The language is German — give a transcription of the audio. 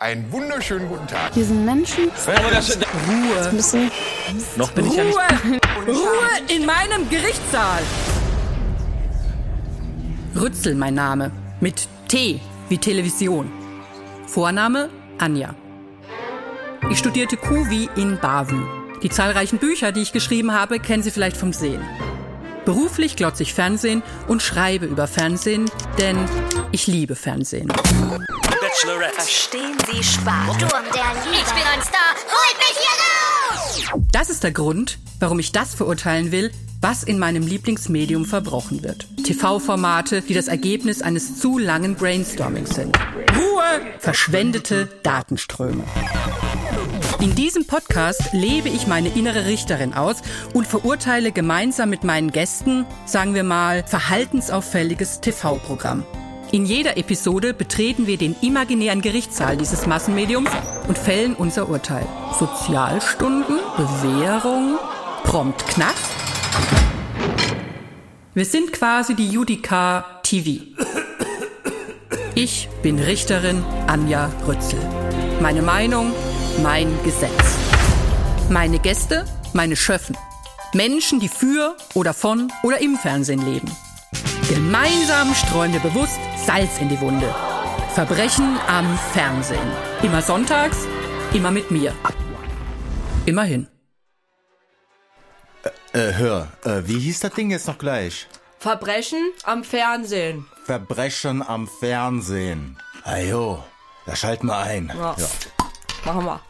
Einen wunderschönen guten Tag. Hier sind Menschen. Ruhe. Müssen. Noch bin ich ja nicht. Ruhe! Ruhe in meinem Gerichtssaal! Rützel mein Name. Mit T wie Television. Vorname Anja. Ich studierte Kuvi in Bavü. Die zahlreichen Bücher, die ich geschrieben habe, kennen Sie vielleicht vom Sehen. Beruflich glotze ich Fernsehen und schreibe über Fernsehen, denn ich liebe Fernsehen. Bachelorette. Verstehen Sie Spaß? Sturm der Liebe. Ich bin ein Star. Holt mich hier raus! Das ist der Grund, warum ich das verurteilen will, was in meinem Lieblingsmedium verbrochen wird. TV-Formate, die das Ergebnis eines zu langen Brainstormings sind. Ruhe! Verschwendete Datenströme. In diesem Podcast lebe ich meine innere Richterin aus und verurteile gemeinsam mit meinen Gästen, sagen wir mal, verhaltensauffälliges TV-Programm. In jeder Episode betreten wir den imaginären Gerichtssaal dieses Massenmediums und fällen unser Urteil. Sozialstunden, Bewährung, prompt Knast. Wir sind quasi die Judica TV. Ich bin Richterin Anja Rützel. Meine Meinung, mein Gesetz. Meine Gäste, meine Schöffen. Menschen, die für oder von oder im Fernsehen leben. Gemeinsam streuen wir bewusst Salz in die Wunde. Verbrechen am Fernsehen. Immer sonntags, immer mit mir. Immerhin. Äh, hör, äh, wie hieß das Ding jetzt noch gleich? Verbrechen am Fernsehen. Verbrechen am Fernsehen. Ajo, da schalten wir ein. Ja. 看看嘛